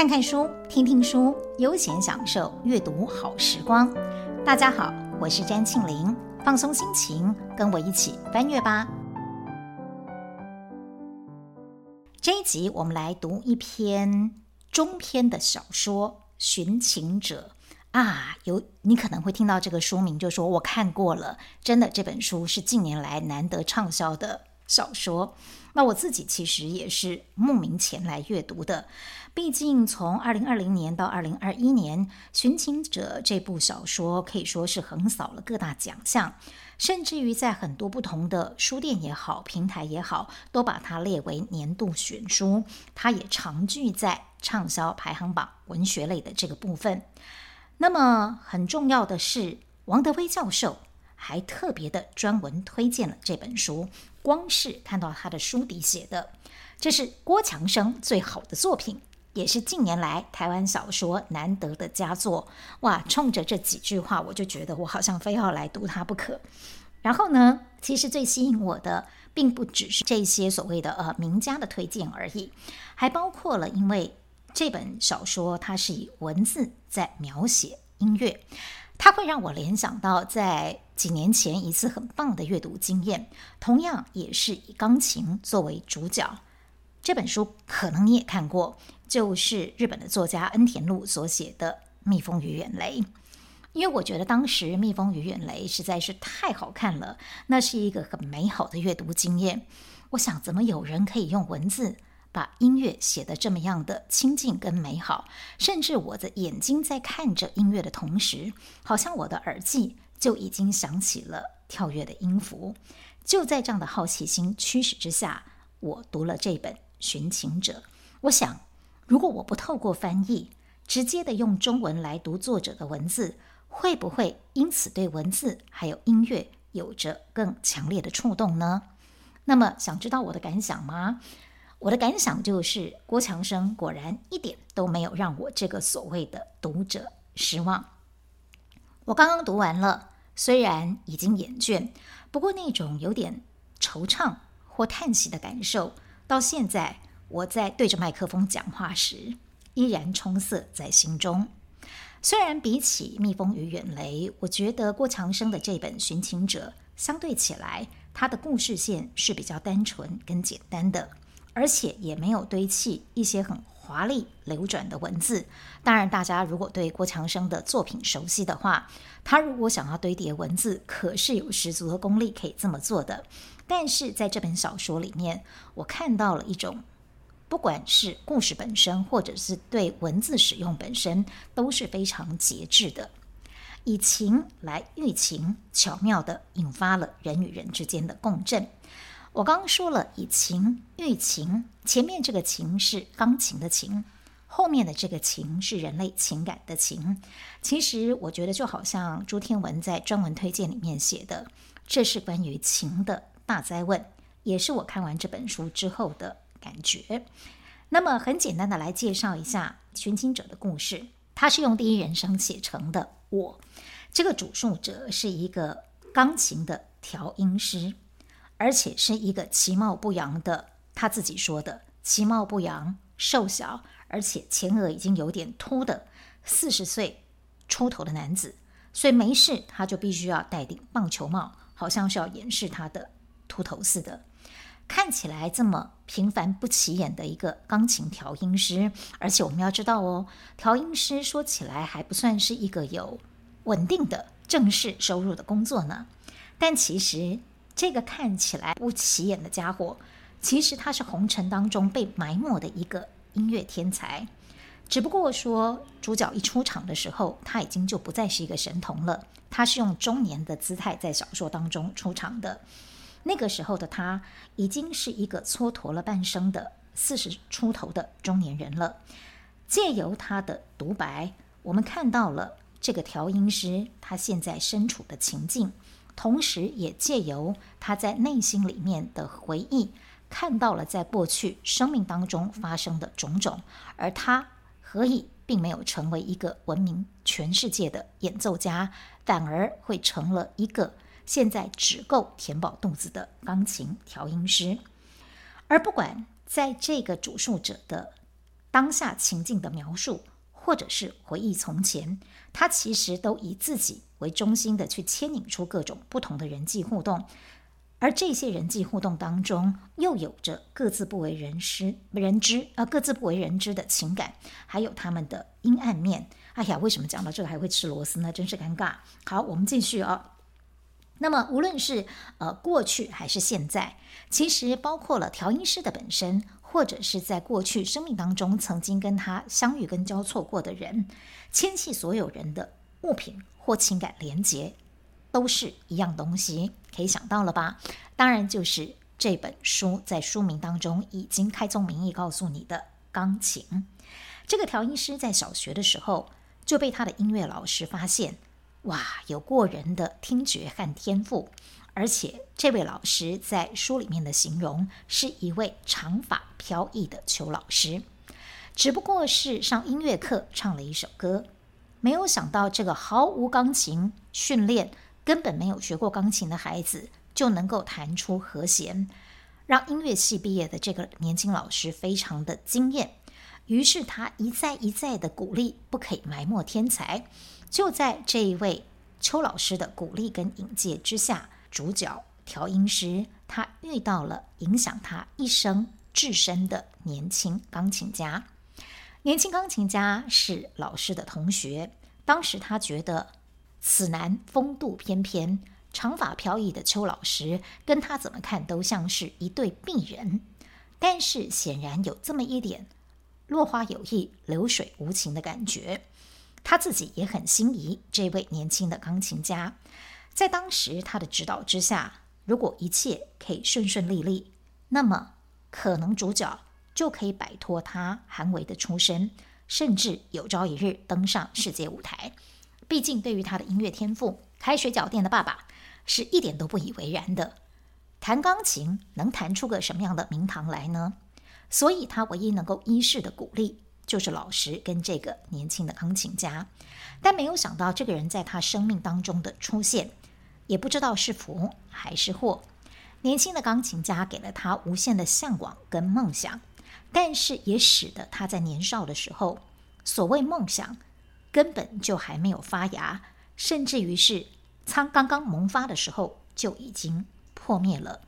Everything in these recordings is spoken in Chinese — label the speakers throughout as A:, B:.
A: 看看书，听听书，悠闲享受阅读好时光。大家好，我是詹庆玲，放松心情，跟我一起翻阅吧。这一集我们来读一篇中篇的小说《寻情者》啊，有你可能会听到这个书名，就说我看过了，真的这本书是近年来难得畅销的小说。那我自己其实也是慕名前来阅读的，毕竟从二零二零年到二零二一年，《寻情者》这部小说可以说是横扫了各大奖项，甚至于在很多不同的书店也好、平台也好，都把它列为年度选书。它也常居在畅销排行榜文学类的这个部分。那么很重要的是，王德威教授还特别的专门推荐了这本书。光是看到他的书底写的，这是郭强生最好的作品，也是近年来台湾小说难得的佳作。哇，冲着这几句话，我就觉得我好像非要来读它不可。然后呢，其实最吸引我的，并不只是这些所谓的呃名家的推荐而已，还包括了因为这本小说它是以文字在描写音乐。它会让我联想到在几年前一次很棒的阅读经验，同样也是以钢琴作为主角。这本书可能你也看过，就是日本的作家恩田路所写的《蜜蜂与远雷》。因为我觉得当时《蜜蜂与远雷》实在是太好看了，那是一个很美好的阅读经验。我想，怎么有人可以用文字？把音乐写得这么样的亲近跟美好，甚至我的眼睛在看着音乐的同时，好像我的耳际就已经响起了跳跃的音符。就在这样的好奇心驱使之下，我读了这本《寻情者》。我想，如果我不透过翻译，直接的用中文来读作者的文字，会不会因此对文字还有音乐有着更强烈的触动呢？那么，想知道我的感想吗？我的感想就是，郭强生果然一点都没有让我这个所谓的读者失望。我刚刚读完了，虽然已经厌倦，不过那种有点惆怅或叹息的感受，到现在我在对着麦克风讲话时，依然充塞在心中。虽然比起《蜜蜂与远雷》，我觉得郭强生的这本《寻情者》相对起来，他的故事线是比较单纯跟简单的。而且也没有堆砌一些很华丽流转的文字。当然，大家如果对郭强生的作品熟悉的话，他如果想要堆叠文字，可是有十足的功力可以这么做的。但是在这本小说里面，我看到了一种，不管是故事本身，或者是对文字使用本身，都是非常节制的，以情来喻情，巧妙地引发了人与人之间的共振。我刚刚说了以情喻情，前面这个情是钢琴的琴，后面的这个情是人类情感的情。其实我觉得就好像朱天文在专文推荐里面写的，这是关于情的大灾问，也是我看完这本书之后的感觉。那么很简单的来介绍一下寻情者的故事，它是用第一人称写成的。我这个主述者是一个钢琴的调音师。而且是一个其貌不扬的，他自己说的其貌不扬、瘦小，而且前额已经有点秃的四十岁出头的男子。所以没事，他就必须要戴顶棒球帽，好像是要掩饰他的秃头似的。看起来这么平凡不起眼的一个钢琴调音师，而且我们要知道哦，调音师说起来还不算是一个有稳定的正式收入的工作呢。但其实。这个看起来不起眼的家伙，其实他是红尘当中被埋没的一个音乐天才。只不过说，主角一出场的时候，他已经就不再是一个神童了。他是用中年的姿态在小说当中出场的。那个时候的他，已经是一个蹉跎了半生的四十出头的中年人了。借由他的独白，我们看到了这个调音师他现在身处的情境。同时，也借由他在内心里面的回忆，看到了在过去生命当中发生的种种，而他何以并没有成为一个闻名全世界的演奏家，反而会成了一个现在只够填饱肚子的钢琴调音师？而不管在这个主述者的当下情境的描述，或者是回忆从前，他其实都以自己为中心的去牵引出各种不同的人际互动，而这些人际互动当中，又有着各自不为人知、人知呃各自不为人知的情感，还有他们的阴暗面。哎呀，为什么讲到这个还会吃螺丝呢？真是尴尬。好，我们继续啊。那么无论是呃过去还是现在，其实包括了调音师的本身。或者是在过去生命当中曾经跟他相遇跟交错过的人，牵系所有人的物品或情感连结，都是一样东西，可以想到了吧？当然就是这本书在书名当中已经开宗明义告诉你的钢琴。这个调音师在小学的时候就被他的音乐老师发现，哇，有过人的听觉和天赋。而且这位老师在书里面的形容是一位长发飘逸的邱老师，只不过是上音乐课唱了一首歌，没有想到这个毫无钢琴训练、根本没有学过钢琴的孩子就能够弹出和弦，让音乐系毕业的这个年轻老师非常的惊艳。于是他一再一再的鼓励，不可以埋没天才。就在这一位邱老师的鼓励跟引荐之下。主角调音师，他遇到了影响他一生至深的年轻钢琴家。年轻钢琴家是老师的同学。当时他觉得此男风度翩翩，长发飘逸的邱老师跟他怎么看都像是一对璧人。但是显然有这么一点落花有意，流水无情的感觉。他自己也很心仪这位年轻的钢琴家。在当时他的指导之下，如果一切可以顺顺利利，那么可能主角就可以摆脱他寒微的出身，甚至有朝一日登上世界舞台。毕竟对于他的音乐天赋，开水饺店的爸爸是一点都不以为然的。弹钢琴能弹出个什么样的名堂来呢？所以他唯一能够依恃的鼓励，就是老师跟这个年轻的钢琴家。但没有想到，这个人在他生命当中的出现。也不知道是福还是祸。年轻的钢琴家给了他无限的向往跟梦想，但是也使得他在年少的时候，所谓梦想根本就还没有发芽，甚至于是仓刚刚萌发的时候就已经破灭了。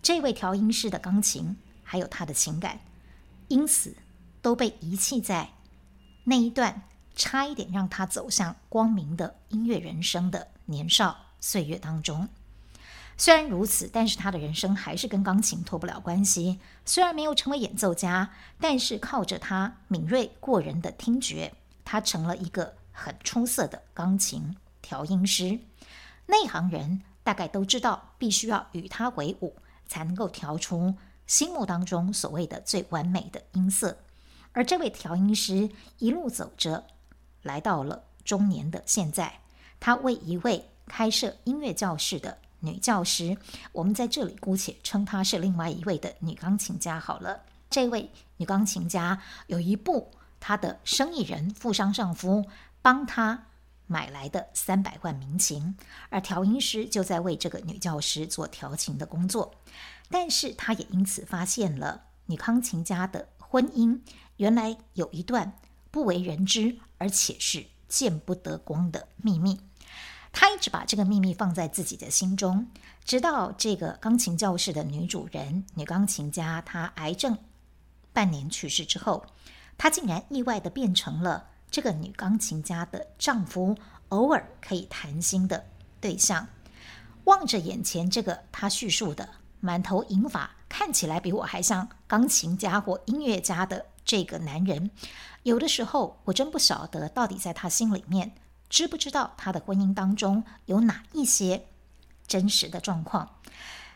A: 这位调音师的钢琴还有他的情感，因此都被遗弃在那一段差一点让他走向光明的音乐人生的年少岁月当中，虽然如此，但是他的人生还是跟钢琴脱不了关系。虽然没有成为演奏家，但是靠着他敏锐过人的听觉，他成了一个很出色的钢琴调音师。内行人大概都知道，必须要与他为伍，才能够调出心目当中所谓的最完美的音色。而这位调音师一路走着，来到了中年的现在，他为一位。开设音乐教室的女教师，我们在这里姑且称她是另外一位的女钢琴家好了。这位女钢琴家有一部她的生意人富商丈夫帮她买来的三百万名琴，而调音师就在为这个女教师做调琴的工作。但是她也因此发现了女钢琴家的婚姻原来有一段不为人知，而且是见不得光的秘密。他一直把这个秘密放在自己的心中，直到这个钢琴教室的女主人、女钢琴家，她癌症半年去世之后，他竟然意外的变成了这个女钢琴家的丈夫，偶尔可以谈心的对象。望着眼前这个他叙述的满头银发、看起来比我还像钢琴家或音乐家的这个男人，有的时候我真不晓得到底在他心里面。知不知道他的婚姻当中有哪一些真实的状况？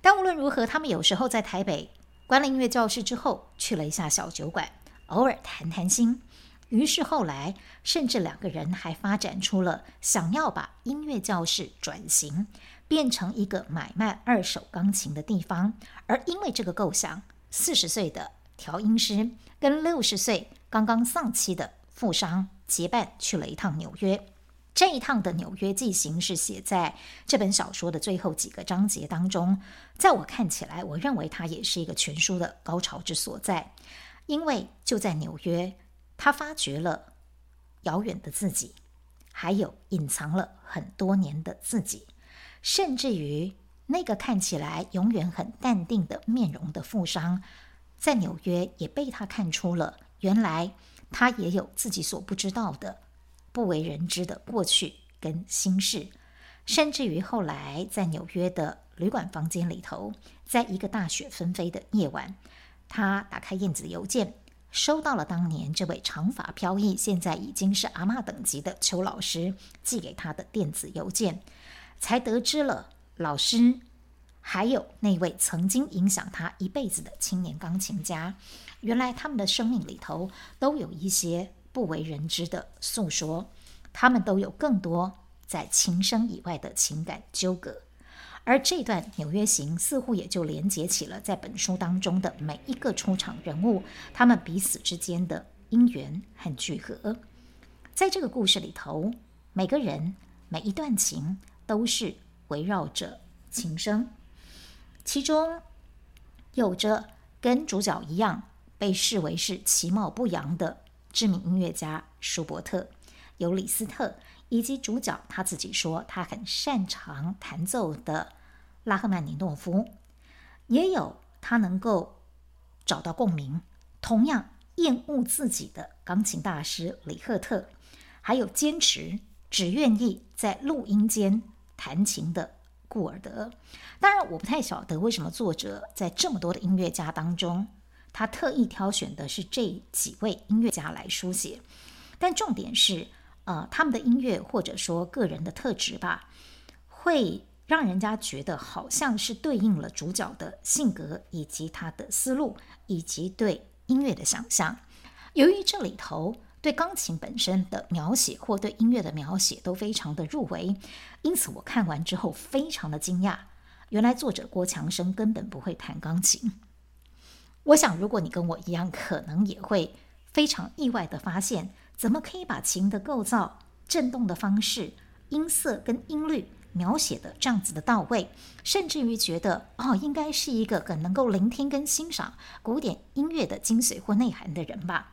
A: 但无论如何，他们有时候在台北关了音乐教室之后，去了一下小酒馆，偶尔谈谈心。于是后来，甚至两个人还发展出了想要把音乐教室转型，变成一个买卖二手钢琴的地方。而因为这个构想，四十岁的调音师跟六十岁刚刚丧妻的富商结伴去了一趟纽约。这一趟的纽约记行是写在这本小说的最后几个章节当中，在我看起来，我认为它也是一个全书的高潮之所在，因为就在纽约，他发掘了遥远的自己，还有隐藏了很多年的自己，甚至于那个看起来永远很淡定的面容的富商，在纽约也被他看出了，原来他也有自己所不知道的、不为人知的过去跟心事。甚至于后来，在纽约的旅馆房间里头，在一个大雪纷飞的夜晚，他打开电子邮件，收到了当年这位长发飘逸、现在已经是阿嬷等级的邱老师寄给他的电子邮件，才得知了老师还有那位曾经影响他一辈子的青年钢琴家，原来他们的生命里头都有一些不为人知的诉说，他们都有更多。在琴声以外的情感纠葛，而这段纽约行似乎也就连接起了在本书当中的每一个出场人物，他们彼此之间的因缘和聚合。在这个故事里头，每个人每一段情都是围绕着琴声，其中有着跟主角一样被视为是其貌不扬的知名音乐家舒伯特，有李斯特。以及主角他自己说他很擅长弹奏的拉赫曼尼诺夫，也有他能够找到共鸣，同样厌恶自己的钢琴大师李赫特，还有坚持只愿意在录音间弹琴的顾尔德。当然，我不太晓得为什么作者在这么多的音乐家当中，他特意挑选的是这几位音乐家来书写，但重点是。呃，他们的音乐或者说个人的特质吧，会让人家觉得好像是对应了主角的性格以及他的思路以及对音乐的想象。由于这里头对钢琴本身的描写或对音乐的描写都非常的入围，因此我看完之后非常的惊讶，原来作者郭强生根本不会弹钢琴。我想，如果你跟我一样，可能也会非常意外的发现。怎么可以把琴的构造、振动的方式、音色跟音律描写的这样子的到位，甚至于觉得哦，应该是一个很能够聆听跟欣赏古典音乐的精髓或内涵的人吧？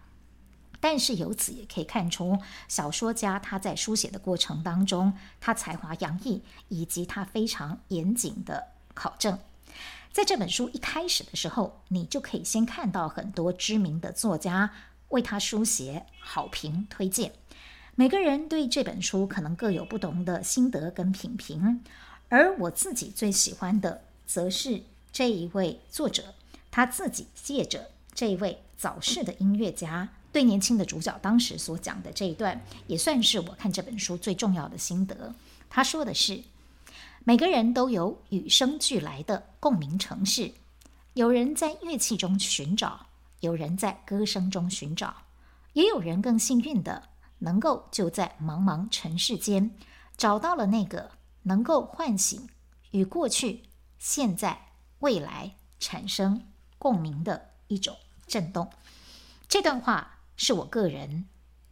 A: 但是由此也可以看出，小说家他在书写的过程当中，他才华洋溢，以及他非常严谨的考证。在这本书一开始的时候，你就可以先看到很多知名的作家。为他书写好评推荐，每个人对这本书可能各有不同的心得跟品评，而我自己最喜欢的，则是这一位作者他自己借着这位早逝的音乐家对年轻的主角当时所讲的这一段，也算是我看这本书最重要的心得。他说的是，每个人都有与生俱来的共鸣程式，有人在乐器中寻找。有人在歌声中寻找，也有人更幸运的，能够就在茫茫尘世间找到了那个能够唤醒与过去、现在、未来产生共鸣的一种震动。这段话是我个人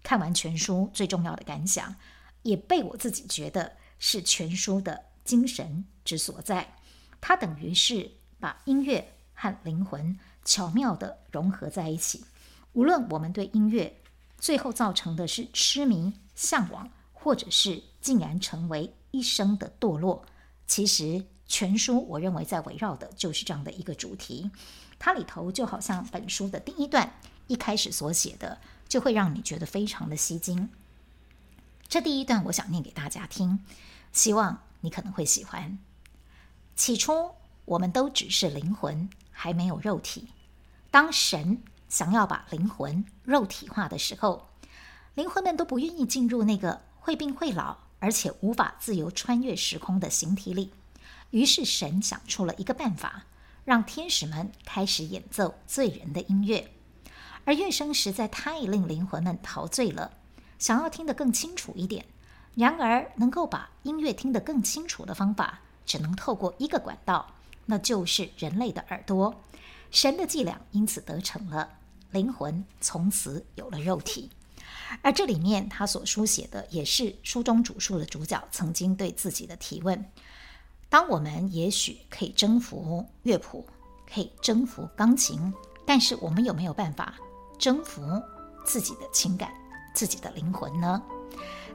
A: 看完全书最重要的感想，也被我自己觉得是全书的精神之所在。它等于是把音乐和灵魂。巧妙地融合在一起。无论我们对音乐最后造成的是痴迷、向往，或者是竟然成为一生的堕落，其实全书我认为在围绕的就是这样的一个主题。它里头就好像本书的第一段一开始所写的，就会让你觉得非常的吸睛。这第一段我想念给大家听，希望你可能会喜欢。起初，我们都只是灵魂。还没有肉体。当神想要把灵魂肉体化的时候，灵魂们都不愿意进入那个会病会老，而且无法自由穿越时空的形体里。于是神想出了一个办法，让天使们开始演奏醉人的音乐。而乐声实在太令灵魂们陶醉了，想要听得更清楚一点。然而，能够把音乐听得更清楚的方法，只能透过一个管道。那就是人类的耳朵，神的伎俩因此得逞了，灵魂从此有了肉体。而这里面他所书写的，也是书中主述的主角曾经对自己的提问：当我们也许可以征服乐谱，可以征服钢琴，但是我们有没有办法征服自己的情感、自己的灵魂呢？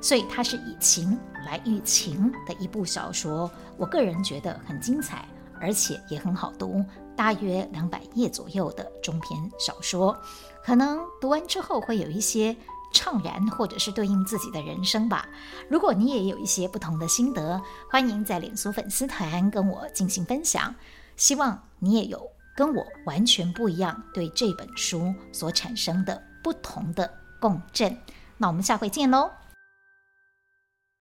A: 所以它是以情来喻情的一部小说，我个人觉得很精彩，而且也很好读，大约两百页左右的中篇小说，可能读完之后会有一些怅然，或者是对应自己的人生吧。如果你也有一些不同的心得，欢迎在脸书粉丝团跟我进行分享。希望你也有跟我完全不一样对这本书所产生的不同的共振。那我们下回见喽。